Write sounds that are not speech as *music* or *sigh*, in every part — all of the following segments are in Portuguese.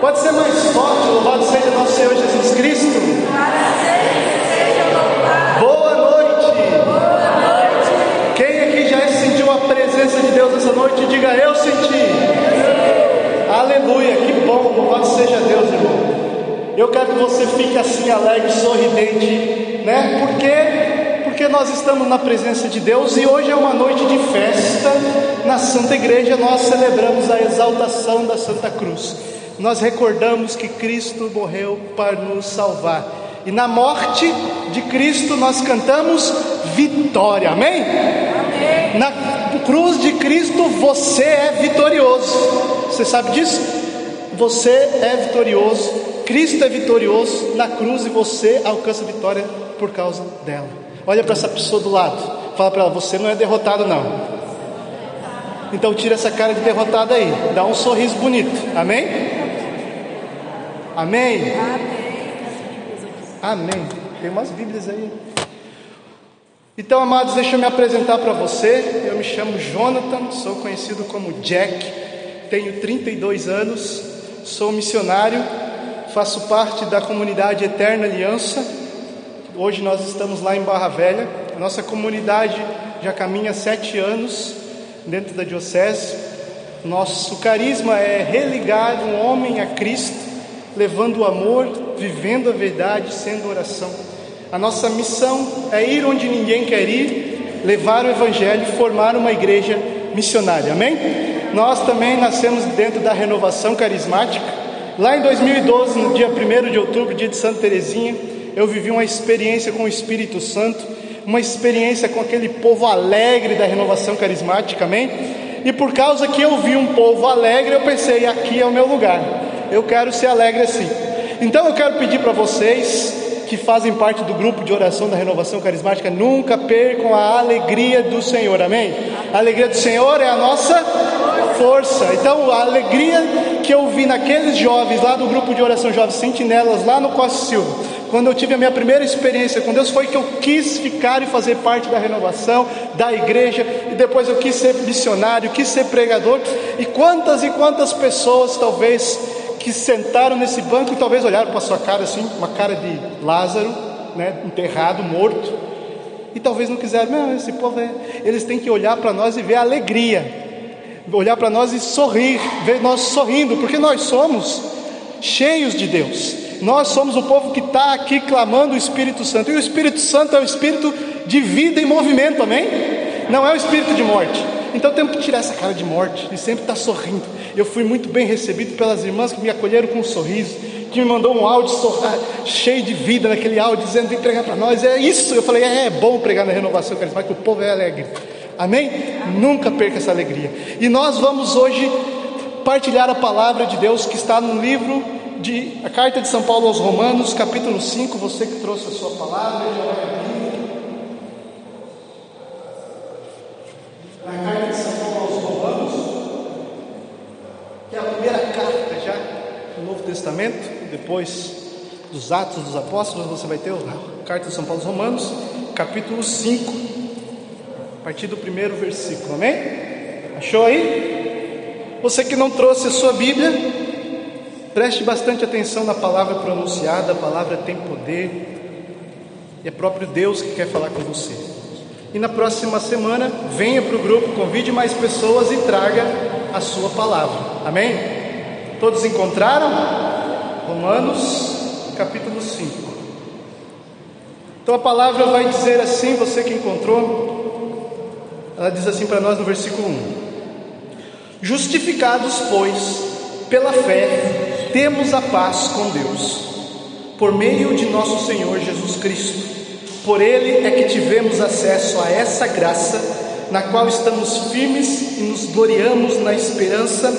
Pode ser mais forte, louvado seja nosso Senhor Jesus Cristo. Boa noite. Quem aqui já sentiu a presença de Deus essa noite, diga eu senti. Aleluia, que bom, louvado seja Deus, irmão. Eu quero que você fique assim alegre, sorridente, né? Por quê? Porque nós estamos na presença de Deus e hoje é uma noite de festa na Santa Igreja. Nós celebramos a exaltação da Santa Cruz. Nós recordamos que Cristo morreu para nos salvar. E na morte de Cristo nós cantamos vitória. Amém? Amém. Na cruz de Cristo você é vitorioso. Você sabe disso? Você é vitorioso. Cristo é vitorioso na cruz e você alcança vitória por causa dela. Olha para essa pessoa do lado. Fala para ela: você não é derrotado não. Então tira essa cara de derrotado aí. Dá um sorriso bonito. Amém? Amém? Amém. Tem umas Bíblias aí. Então, amados, deixa eu me apresentar para você. Eu me chamo Jonathan, sou conhecido como Jack, tenho 32 anos, sou missionário, faço parte da comunidade Eterna Aliança. Hoje nós estamos lá em Barra Velha. A nossa comunidade já caminha sete anos dentro da Diocese. Nosso carisma é religar um homem a Cristo levando o amor, vivendo a verdade, sendo oração. A nossa missão é ir onde ninguém quer ir, levar o Evangelho formar uma igreja missionária, amém? Nós também nascemos dentro da renovação carismática. Lá em 2012, no dia 1 de outubro, dia de Santa Teresinha, eu vivi uma experiência com o Espírito Santo, uma experiência com aquele povo alegre da renovação carismática, amém? E por causa que eu vi um povo alegre, eu pensei, aqui é o meu lugar eu quero ser alegre assim. Então eu quero pedir para vocês que fazem parte do grupo de oração da renovação carismática, nunca percam a alegria do Senhor, amém? A alegria do Senhor é a nossa força. Então, a alegria que eu vi naqueles jovens lá do grupo de oração Jovens Sentinelas, lá no Costa Silva, quando eu tive a minha primeira experiência com Deus, foi que eu quis ficar e fazer parte da renovação, da igreja, e depois eu quis ser missionário, quis ser pregador, e quantas e quantas pessoas talvez que sentaram nesse banco e talvez olharam para sua cara assim, uma cara de Lázaro, né, enterrado, morto, e talvez não quiseram, não, esse povo é... eles têm que olhar para nós e ver a alegria, olhar para nós e sorrir, ver nós sorrindo, porque nós somos cheios de Deus, nós somos o povo que está aqui clamando o Espírito Santo, e o Espírito Santo é o Espírito de vida e movimento, amém? Não é o Espírito de morte. Então temos que tirar essa cara de morte e sempre estar tá sorrindo. Eu fui muito bem recebido pelas irmãs que me acolheram com um sorriso, que me mandou um áudio cheio de vida naquele áudio, dizendo: vem pregar para nós. É isso. Eu falei: é, é bom pregar na renovação carismática, o povo é alegre. Amém? Nunca perca essa alegria. E nós vamos hoje partilhar a palavra de Deus que está no livro de a carta de São Paulo aos Romanos, capítulo 5. Você que trouxe a sua palavra, já vai abrir. Na carta de São Paulo aos Romanos, que é a primeira carta já Novo Testamento, depois dos Atos dos Apóstolos, você vai ter a carta de São Paulo aos Romanos, capítulo 5, a partir do primeiro versículo, amém? Achou aí? Você que não trouxe a sua Bíblia, preste bastante atenção na palavra pronunciada, a palavra tem poder, e é próprio Deus que quer falar com você. E na próxima semana, venha para o grupo, convide mais pessoas e traga a sua palavra. Amém? Todos encontraram? Romanos capítulo 5. Então a palavra vai dizer assim, você que encontrou, ela diz assim para nós no versículo 1: Justificados, pois, pela fé, temos a paz com Deus, por meio de nosso Senhor Jesus Cristo por ele é que tivemos acesso a essa graça, na qual estamos firmes e nos gloriamos na esperança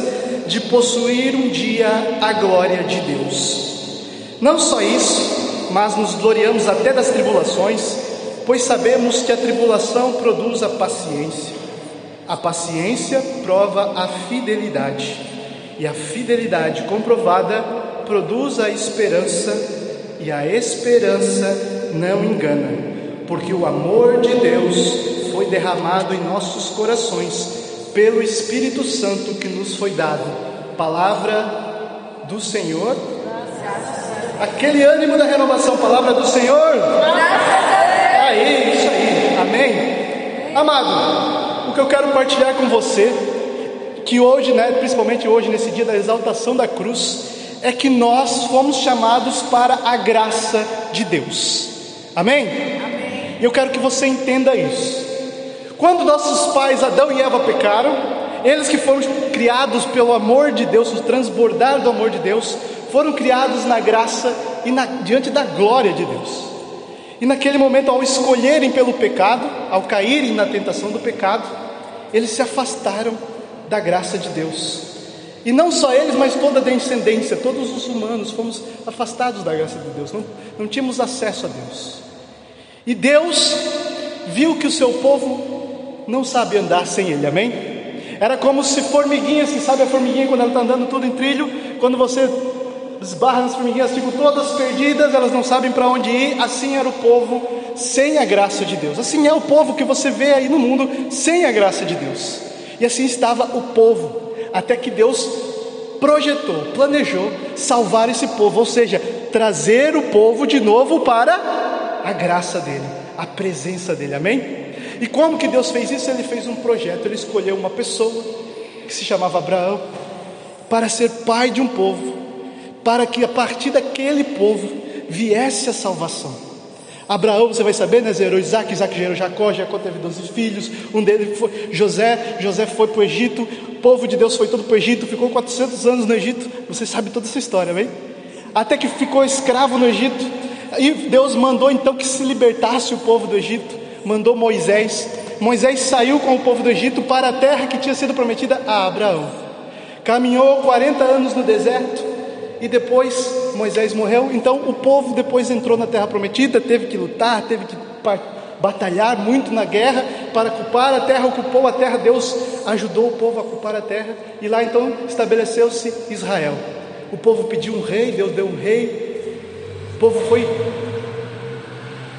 de possuir um dia a glória de Deus. Não só isso, mas nos gloriamos até das tribulações, pois sabemos que a tribulação produz a paciência. A paciência prova a fidelidade, e a fidelidade comprovada produz a esperança, e a esperança não engana, porque o amor de Deus foi derramado em nossos corações pelo Espírito Santo que nos foi dado. Palavra do Senhor. Aquele ânimo da renovação, palavra do Senhor. Aí, isso aí, amém. Amado, o que eu quero partilhar com você, que hoje, né, principalmente hoje, nesse dia da exaltação da cruz, é que nós fomos chamados para a graça de Deus. Amém? Amém. Eu quero que você entenda isso. Quando nossos pais Adão e Eva pecaram, eles que foram criados pelo amor de Deus, o transbordar do amor de Deus, foram criados na graça e na, diante da glória de Deus. E naquele momento, ao escolherem pelo pecado, ao caírem na tentação do pecado, eles se afastaram da graça de Deus. E não só eles, mas toda a descendência, todos os humanos, fomos afastados da graça de Deus, não, não tínhamos acesso a Deus. E Deus viu que o seu povo não sabe andar sem Ele, amém? Era como se formiguinhas, que sabe a formiguinha quando ela está andando tudo em trilho, quando você esbarra nas formiguinhas, ficam todas perdidas, elas não sabem para onde ir. Assim era o povo sem a graça de Deus. Assim é o povo que você vê aí no mundo sem a graça de Deus. E assim estava o povo, até que Deus projetou, planejou salvar esse povo, ou seja, trazer o povo de novo para a graça dele, a presença dele. Amém? E como que Deus fez isso? Ele fez um projeto, ele escolheu uma pessoa que se chamava Abraão para ser pai de um povo para que a partir daquele povo viesse a salvação. Abraão, você vai saber, né? Zerou Isaac, Isaac gerou Jacó, Jacó teve 12 filhos, um deles foi José, José foi para o Egito, o povo de Deus foi todo para o Egito, ficou 400 anos no Egito, você sabe toda essa história, bem? Até que ficou escravo no Egito, e Deus mandou então que se libertasse o povo do Egito, mandou Moisés, Moisés saiu com o povo do Egito para a terra que tinha sido prometida a Abraão, caminhou 40 anos no deserto, e depois Moisés morreu. Então o povo depois entrou na terra prometida, teve que lutar, teve que batalhar muito na guerra para ocupar a terra, ocupou a terra, Deus ajudou o povo a ocupar a terra, e lá então estabeleceu-se Israel. O povo pediu um rei, Deus deu um rei, o povo foi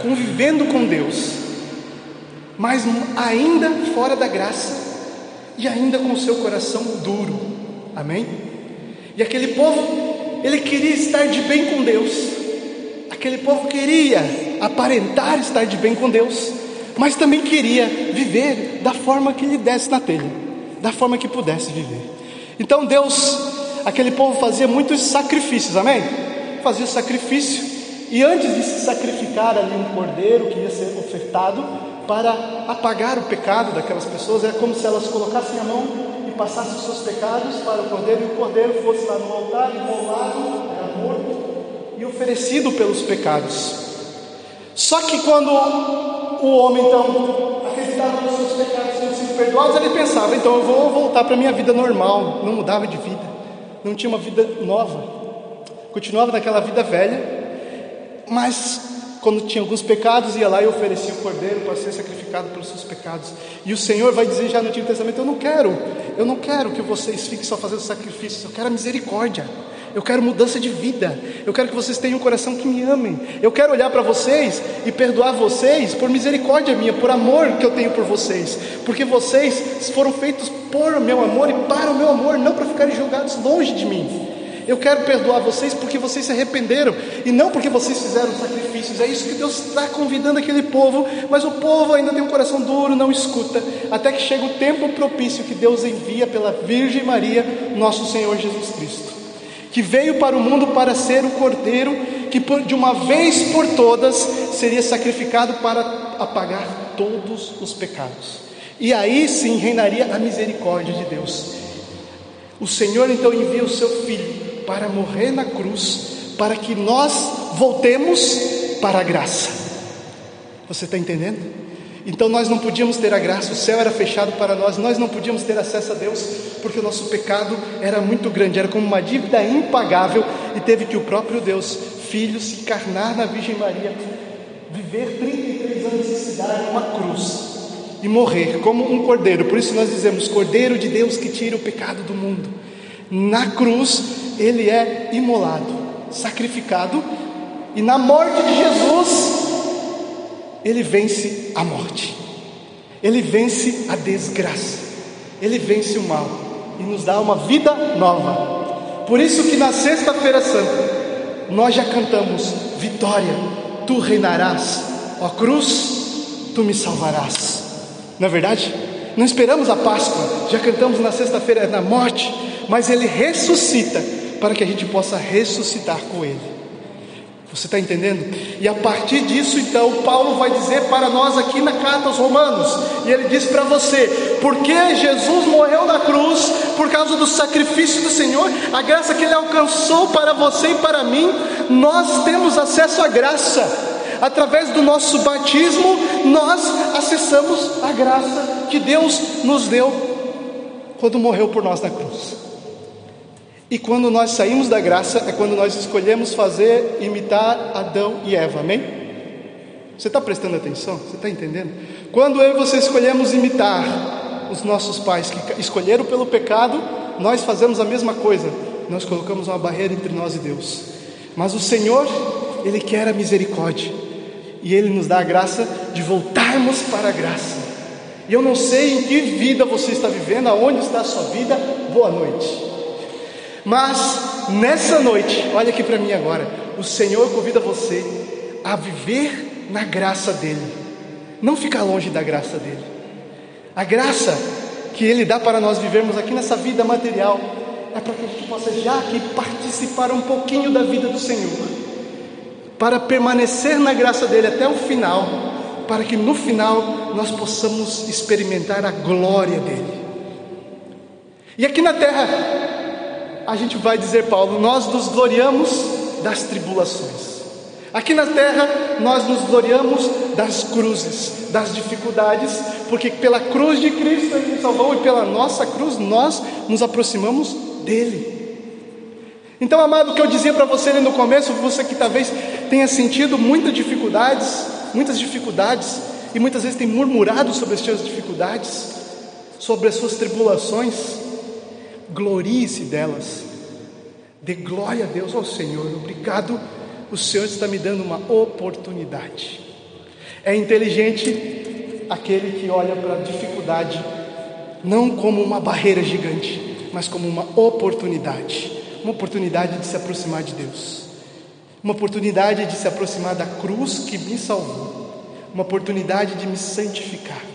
convivendo com Deus, mas ainda fora da graça e ainda com o seu coração duro, amém? E aquele povo ele queria estar de bem com Deus. Aquele povo queria aparentar estar de bem com Deus, mas também queria viver da forma que lhe desse na telha, da forma que pudesse viver. Então Deus, aquele povo fazia muitos sacrifícios, amém? Fazia sacrifício, e antes de se sacrificar ali um cordeiro que ia ser ofertado para apagar o pecado daquelas pessoas, é como se elas colocassem a mão e passasse os seus pecados para o cordeiro, e o cordeiro fosse lá no altar, imolado, era morto e oferecido pelos pecados. Só que quando o homem então acreditava nos seus pecados tinham sido perdoados, ele pensava: então eu vou voltar para a minha vida normal. Não mudava de vida, não tinha uma vida nova, continuava naquela vida velha, mas quando tinha alguns pecados, ia lá e oferecia o cordeiro para ser sacrificado pelos seus pecados. E o Senhor vai dizer já no Antigo Testamento: Eu não quero, eu não quero que vocês fiquem só fazendo sacrifícios, eu quero a misericórdia. Eu quero mudança de vida. Eu quero que vocês tenham um coração que me amem. Eu quero olhar para vocês e perdoar vocês por misericórdia minha, por amor que eu tenho por vocês. Porque vocês foram feitos por meu amor e para o meu amor, não para ficarem jogados longe de mim. Eu quero perdoar vocês porque vocês se arrependeram e não porque vocês fizeram sacrifícios. É isso que Deus está convidando aquele povo, mas o povo ainda tem um coração duro, não escuta, até que chega o tempo propício que Deus envia pela Virgem Maria, nosso Senhor Jesus Cristo, que veio para o mundo para ser o cordeiro que de uma vez por todas seria sacrificado para apagar todos os pecados. E aí sim reinaria a misericórdia de Deus. O Senhor então envia o seu filho para morrer na cruz, para que nós voltemos para a graça. Você está entendendo? Então nós não podíamos ter a graça, o céu era fechado para nós, nós não podíamos ter acesso a Deus, porque o nosso pecado era muito grande, era como uma dívida impagável, e teve que o próprio Deus, Filho, se encarnar na Virgem Maria, viver 33 anos em cidade, uma cruz, e morrer como um cordeiro. Por isso nós dizemos: Cordeiro de Deus que tira o pecado do mundo. Na cruz ele é imolado, sacrificado, e na morte de Jesus, ele vence a morte, ele vence a desgraça, ele vence o mal e nos dá uma vida nova. Por isso que na sexta-feira santa nós já cantamos vitória, tu reinarás, ó cruz, tu me salvarás. Não é verdade? Não esperamos a Páscoa, já cantamos na sexta-feira na morte, mas ele ressuscita para que a gente possa ressuscitar com ele. Você está entendendo? E a partir disso, então, Paulo vai dizer para nós aqui na carta aos Romanos, e ele diz para você: porque Jesus morreu na cruz, por causa do sacrifício do Senhor, a graça que ele alcançou para você e para mim, nós temos acesso à graça. Através do nosso batismo, nós acessamos a graça que Deus nos deu quando morreu por nós na cruz. E quando nós saímos da graça, é quando nós escolhemos fazer, imitar Adão e Eva, amém? Você está prestando atenção? Você está entendendo? Quando eu e você escolhemos imitar os nossos pais que escolheram pelo pecado, nós fazemos a mesma coisa, nós colocamos uma barreira entre nós e Deus. Mas o Senhor, Ele quer a misericórdia, e Ele nos dá a graça de voltarmos para a graça. E eu não sei em que vida você está vivendo, aonde está a sua vida, boa noite. Mas nessa noite, olha aqui para mim agora, o Senhor convida você a viver na graça dEle, não ficar longe da graça dEle. A graça que Ele dá para nós vivermos aqui nessa vida material é para que a gente possa já aqui participar um pouquinho da vida do Senhor, para permanecer na graça dEle até o final, para que no final nós possamos experimentar a glória dEle. E aqui na terra, a gente vai dizer, Paulo, nós nos gloriamos das tribulações. Aqui na terra, nós nos gloriamos das cruzes, das dificuldades, porque pela cruz de Cristo Ele nos salvou e pela nossa cruz nós nos aproximamos dEle. Então, amado, o que eu dizia para você ali no começo, você que talvez tenha sentido muitas dificuldades, muitas dificuldades, e muitas vezes tem murmurado sobre as suas dificuldades, sobre as suas tribulações, glorie-se delas, dê glória a Deus ao Senhor, obrigado, o Senhor está me dando uma oportunidade. É inteligente aquele que olha para a dificuldade não como uma barreira gigante, mas como uma oportunidade. Uma oportunidade de se aproximar de Deus, uma oportunidade de se aproximar da cruz que me salvou, uma oportunidade de me santificar.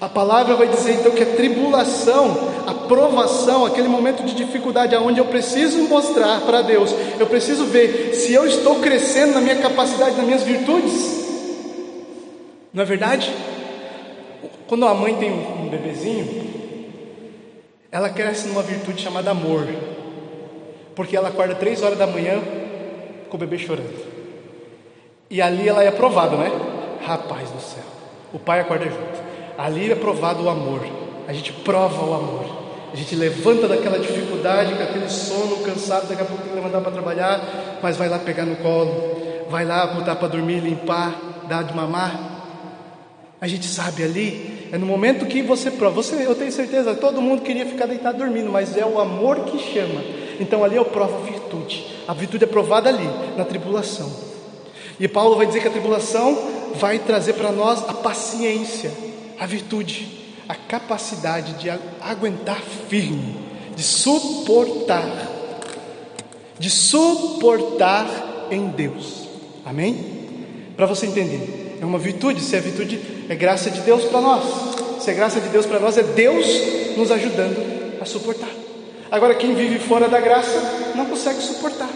A palavra vai dizer então que a tribulação, a provação, aquele momento de dificuldade aonde eu preciso mostrar para Deus, eu preciso ver se eu estou crescendo na minha capacidade, nas minhas virtudes. Não é verdade? Quando a mãe tem um bebezinho, ela cresce numa virtude chamada amor, porque ela acorda três horas da manhã com o bebê chorando. E ali ela é aprovada, né? Rapaz do céu, o pai acorda junto. Ali é provado o amor. A gente prova o amor. A gente levanta daquela dificuldade, com aquele sono, cansado, daqui a pouco tem que levantar para trabalhar, mas vai lá pegar no colo, vai lá botar para dormir, limpar, dar de mamar. A gente sabe ali, é no momento que você prova. Você, eu tenho certeza, todo mundo queria ficar deitado dormindo, mas é o amor que chama. Então ali eu provo a virtude. A virtude é provada ali, na tribulação. E Paulo vai dizer que a tribulação vai trazer para nós a paciência a virtude, a capacidade de aguentar firme, de suportar, de suportar em Deus. Amém? Para você entender, é uma virtude, se é virtude, é graça de Deus para nós. Se é graça de Deus para nós, é Deus nos ajudando a suportar. Agora, quem vive fora da graça não consegue suportar.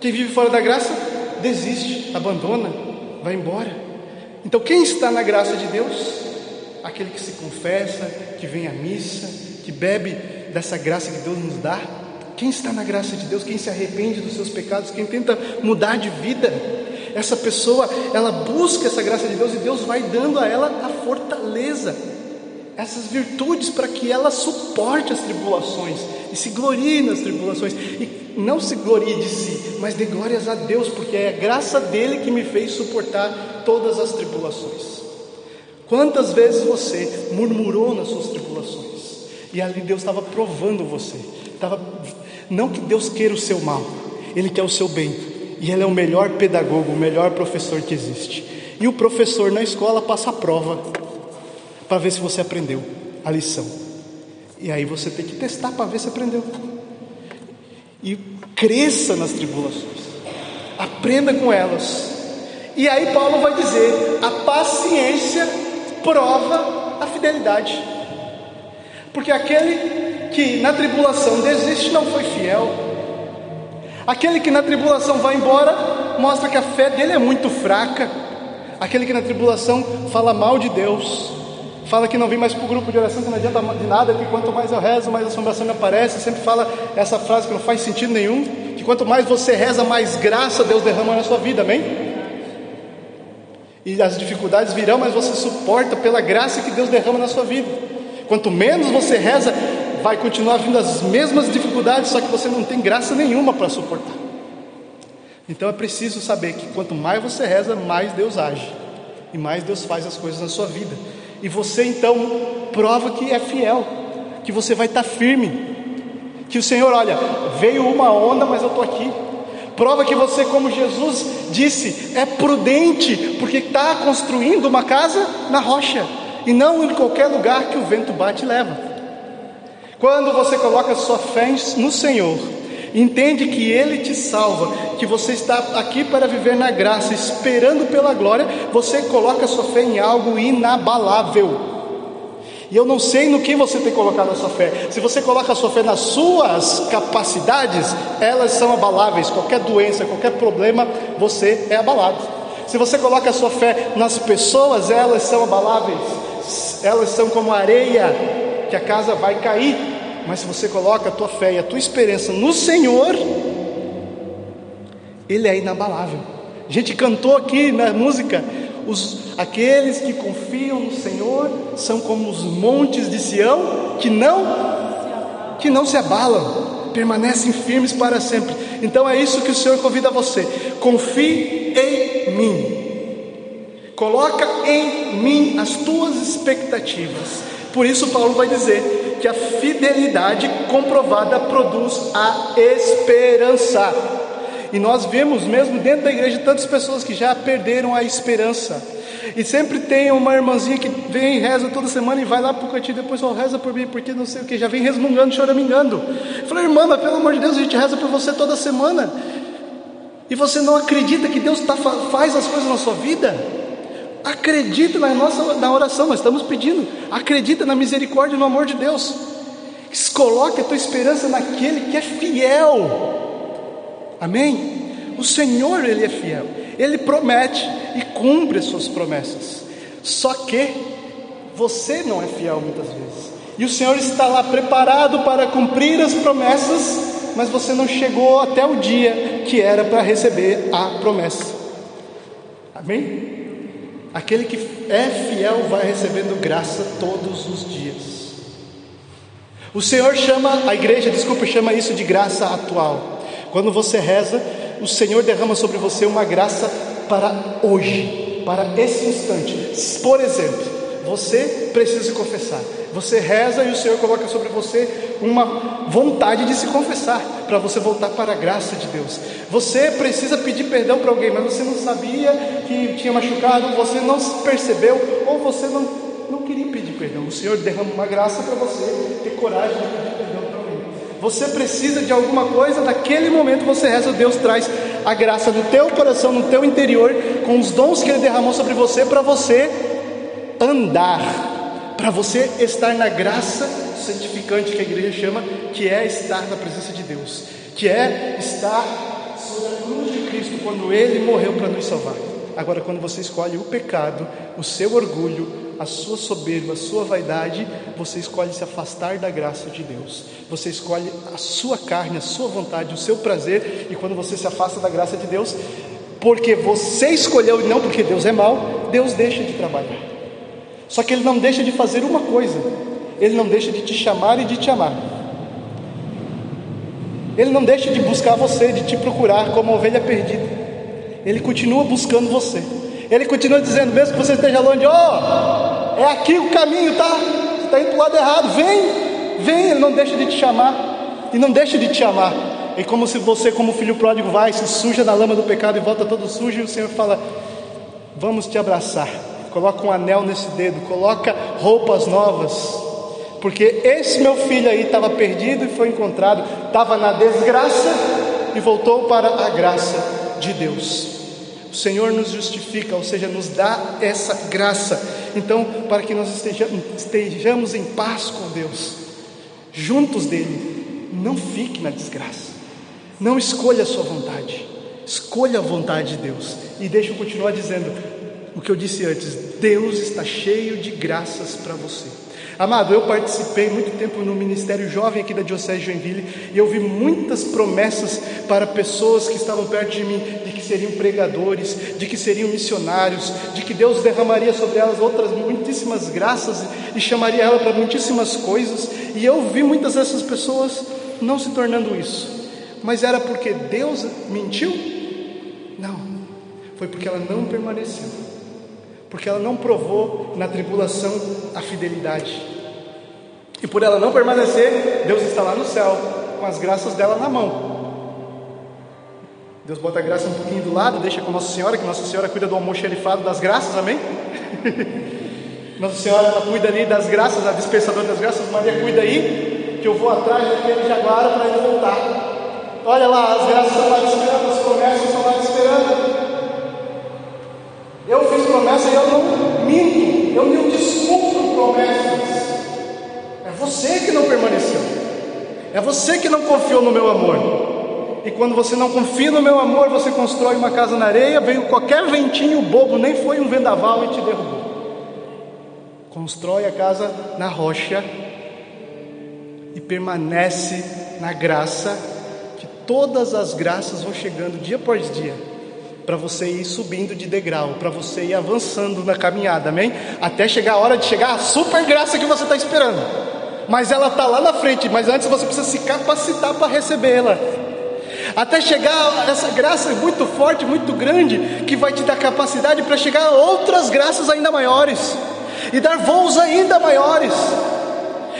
Quem vive fora da graça desiste, abandona, vai embora. Então, quem está na graça de Deus aquele que se confessa, que vem à missa, que bebe dessa graça que Deus nos dá. Quem está na graça de Deus, quem se arrepende dos seus pecados, quem tenta mudar de vida, essa pessoa, ela busca essa graça de Deus e Deus vai dando a ela a fortaleza, essas virtudes para que ela suporte as tribulações e se glorie nas tribulações e não se glorie de si, mas dê glórias a Deus, porque é a graça dele que me fez suportar todas as tribulações. Quantas vezes você murmurou nas suas tribulações? E ali Deus estava provando você. Tava, não que Deus queira o seu mal, Ele quer o seu bem. E Ele é o melhor pedagogo, o melhor professor que existe. E o professor na escola passa a prova para ver se você aprendeu a lição. E aí você tem que testar para ver se aprendeu. e cresça nas tribulações. Aprenda com elas. E aí Paulo vai dizer: a paciência prova a fidelidade. Porque aquele que na tribulação desiste não foi fiel. Aquele que na tribulação vai embora mostra que a fé dele é muito fraca. Aquele que na tribulação fala mal de Deus, fala que não vem mais para o grupo de oração, que não adianta de nada, que quanto mais eu rezo, mais a assombração me aparece. Sempre fala essa frase que não faz sentido nenhum: que quanto mais você reza, mais graça Deus derrama na sua vida, amém? E as dificuldades virão, mas você suporta pela graça que Deus derrama na sua vida. Quanto menos você reza, vai continuar vindo as mesmas dificuldades, só que você não tem graça nenhuma para suportar. Então é preciso saber que quanto mais você reza, mais Deus age e mais Deus faz as coisas na sua vida. E você então prova que é fiel, que você vai estar firme, que o Senhor, olha, veio uma onda, mas eu estou aqui. Prova que você, como Jesus disse, é prudente, porque está construindo uma casa na rocha e não em qualquer lugar que o vento bate e leva. Quando você coloca sua fé no Senhor, entende que Ele te salva, que você está aqui para viver na graça, esperando pela glória, você coloca sua fé em algo inabalável. E eu não sei no que você tem colocado a sua fé. Se você coloca a sua fé nas suas capacidades, elas são abaláveis. Qualquer doença, qualquer problema, você é abalado. Se você coloca a sua fé nas pessoas, elas são abaláveis. Elas são como areia que a casa vai cair. Mas se você coloca a tua fé e a tua esperança no Senhor, Ele é inabalável. A gente cantou aqui na música os, aqueles que confiam no Senhor são como os montes de Sião que não que não se abalam, permanecem firmes para sempre. Então é isso que o Senhor convida você. Confie em mim. Coloca em mim as tuas expectativas. Por isso Paulo vai dizer que a fidelidade comprovada produz a esperança. E nós vemos mesmo dentro da igreja tantas pessoas que já perderam a esperança. E sempre tem uma irmãzinha que vem, reza toda semana e vai lá para o cantinho depois só reza por mim, porque não sei o que, já vem resmungando, choramingando. Eu falei, irmã, mas pelo amor de Deus, a gente reza por você toda semana. E você não acredita que Deus tá, faz as coisas na sua vida? Acredita na nossa na oração, nós estamos pedindo. Acredita na misericórdia e no amor de Deus. Coloque a tua esperança naquele que é fiel. Amém? O Senhor, Ele é fiel, Ele promete e cumpre as suas promessas. Só que você não é fiel muitas vezes, e o Senhor está lá preparado para cumprir as promessas, mas você não chegou até o dia que era para receber a promessa. Amém? Aquele que é fiel vai recebendo graça todos os dias. O Senhor chama, a igreja, desculpa, chama isso de graça atual. Quando você reza, o Senhor derrama sobre você uma graça para hoje, para esse instante. Por exemplo, você precisa se confessar. Você reza e o Senhor coloca sobre você uma vontade de se confessar, para você voltar para a graça de Deus. Você precisa pedir perdão para alguém, mas você não sabia que tinha machucado, você não percebeu, ou você não, não queria pedir perdão. O Senhor derrama uma graça para você ter coragem de pedir perdão você precisa de alguma coisa, naquele momento você reza, Deus traz a graça no teu coração, no teu interior, com os dons que Ele derramou sobre você, para você andar, para você estar na graça santificante que a igreja chama, que é estar na presença de Deus, que é estar sobre a cruz de Cristo, quando Ele morreu para nos salvar. Agora, quando você escolhe o pecado, o seu orgulho, a sua soberba, a sua vaidade, você escolhe se afastar da graça de Deus. Você escolhe a sua carne, a sua vontade, o seu prazer, e quando você se afasta da graça de Deus, porque você escolheu e não porque Deus é mau, Deus deixa de trabalhar. Só que Ele não deixa de fazer uma coisa: Ele não deixa de te chamar e de te amar. Ele não deixa de buscar você, de te procurar como ovelha perdida. Ele continua buscando você. Ele continua dizendo, mesmo que você esteja longe, ó, oh, é aqui o caminho, tá? Você está indo para o lado errado, vem, vem, ele não deixa de te chamar, e não deixa de te amar. É como se você, como filho pródigo, vai, se suja na lama do pecado e volta todo sujo, e o Senhor fala: Vamos te abraçar. Coloca um anel nesse dedo, coloca roupas novas, Porque esse meu filho aí estava perdido e foi encontrado, estava na desgraça e voltou para a graça de Deus. O Senhor nos justifica, ou seja, nos dá essa graça. Então, para que nós estejamos, em paz com Deus, juntos dele, não fique na desgraça. Não escolha a sua vontade, escolha a vontade de Deus. E deixa eu continuar dizendo o que eu disse antes: Deus está cheio de graças para você. Amado, eu participei muito tempo no Ministério Jovem aqui da Diocese de Joinville e eu vi muitas promessas para pessoas que estavam perto de mim, de que seriam pregadores, de que seriam missionários, de que Deus derramaria sobre elas outras muitíssimas graças e chamaria ela para muitíssimas coisas. E eu vi muitas dessas pessoas não se tornando isso. Mas era porque Deus mentiu? Não, foi porque ela não permaneceu porque ela não provou na tribulação a fidelidade. E por ela não permanecer, Deus está lá no céu, com as graças dela na mão. Deus bota a graça um pouquinho do lado, deixa com Nossa Senhora, que Nossa Senhora cuida do almoxerifado das graças, amém? *laughs* Nossa Senhora ela cuida ali das graças, a dispensadora das graças, Maria cuida aí, que eu vou atrás daquele jaguara para ele voltar. Olha lá, as graças estão lá esperando, as promessas estão lá esperando. Eu fiz promessa e eu não minto, eu não desculpo promessas. É você que não permaneceu, é você que não confiou no meu amor. E quando você não confia no meu amor, você constrói uma casa na areia, veio qualquer ventinho bobo, nem foi um vendaval e te derrubou. Constrói a casa na rocha e permanece na graça, que todas as graças vão chegando dia após dia para você ir subindo de degrau, para você ir avançando na caminhada, amém? Até chegar a hora de chegar a super graça que você está esperando. Mas ela está lá na frente, mas antes você precisa se capacitar para recebê-la. Até chegar essa graça muito forte, muito grande, que vai te dar capacidade para chegar a outras graças ainda maiores e dar voos ainda maiores.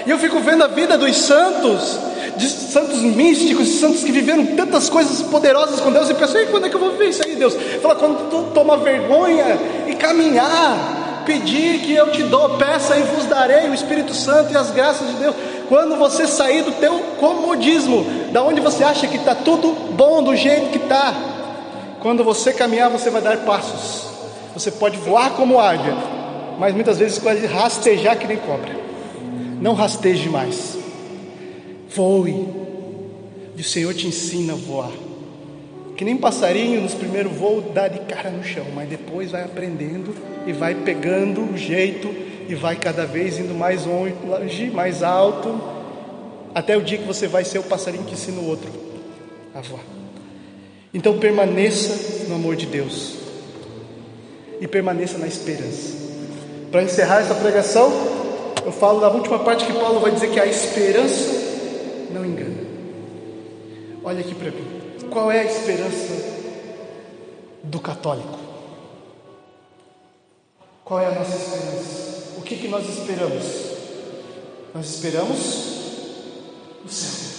E eu fico vendo a vida dos santos, de santos místicos, de santos que viveram tantas coisas poderosas com Deus, e penso, e quando é que eu vou ver isso aí, Deus? Fala, quando tu toma vergonha e caminhar, pedir que eu te dou, peça e vos darei o Espírito Santo e as graças de Deus. Quando você sair do teu comodismo, da onde você acha que está tudo bom do jeito que está, quando você caminhar, você vai dar passos. Você pode voar como águia, mas muitas vezes pode rastejar que nem cobra. Não rasteje mais. Voe. E o Senhor te ensina a voar. Que nem passarinho nos primeiros voos dá de cara no chão, mas depois vai aprendendo e vai pegando o jeito e vai cada vez indo mais longe, mais alto, até o dia que você vai ser o passarinho que ensina o outro a voar. Então permaneça no amor de Deus e permaneça na esperança. Para encerrar essa pregação, eu falo da última parte que Paulo vai dizer que a esperança não engana. Olha aqui para mim. Qual é a esperança do católico? Qual é a nossa esperança? O que, que nós esperamos? Nós esperamos o céu.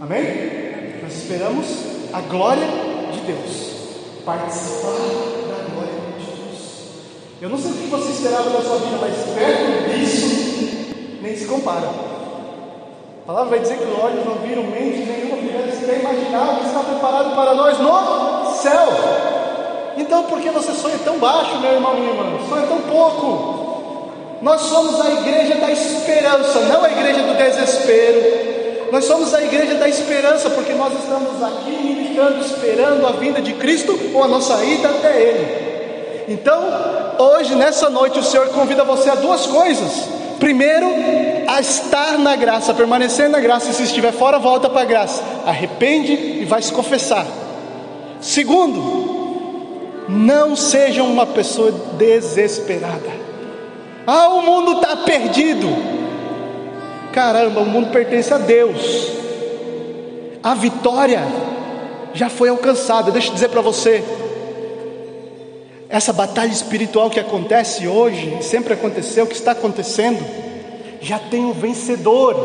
Amém? Nós esperamos a glória de Deus. Participar da glória de Deus. Eu não sei o que você esperava da sua vida, mas perto disso nem se compara. A palavra vai dizer que os olhos não viram mente nenhuma, mulher sequer imaginar que está preparado para nós no céu. Então, por que você sonha tão baixo, meu irmão e minha irmã? Sonha tão pouco. Nós somos a igreja da esperança, não a igreja do desespero. Nós somos a igreja da esperança, porque nós estamos aqui ministrando, esperando a vinda de Cristo ou a nossa ida até Ele. Então, hoje, nessa noite, o Senhor convida você a duas coisas. Primeiro, a estar na graça, a permanecer na graça, e se estiver fora, volta para a graça. Arrepende e vai se confessar. Segundo, não seja uma pessoa desesperada. Ah, o mundo está perdido. Caramba, o mundo pertence a Deus. A vitória já foi alcançada. Deixa eu dizer para você, essa batalha espiritual que acontece hoje, sempre aconteceu, que está acontecendo, já tem um vencedor.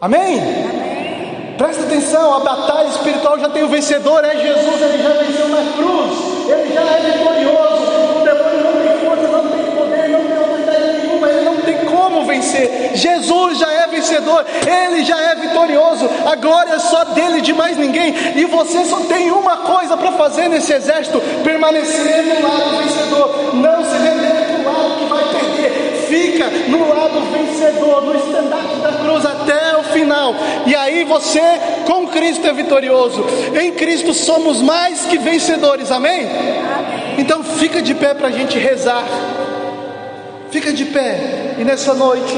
Amém? Amém? Presta atenção, a batalha espiritual já tem um vencedor, é Jesus, ele já venceu na cruz, ele já é vitorioso. O demônio não tem força, não tem poder, não tem autoridade nenhuma, ele não tem como como vencer. Jesus já é vencedor, ele já é vitorioso. A glória é só dele, de mais ninguém. E você só tem uma coisa para fazer nesse exército: permanecer no lado vencedor, não se render para o lado que vai perder. Fica no lado vencedor, no estandarte da cruz até o final. E aí você, com Cristo, é vitorioso. Em Cristo somos mais que vencedores. Amém? Amém. Então fica de pé para a gente rezar. Fica de pé e nessa noite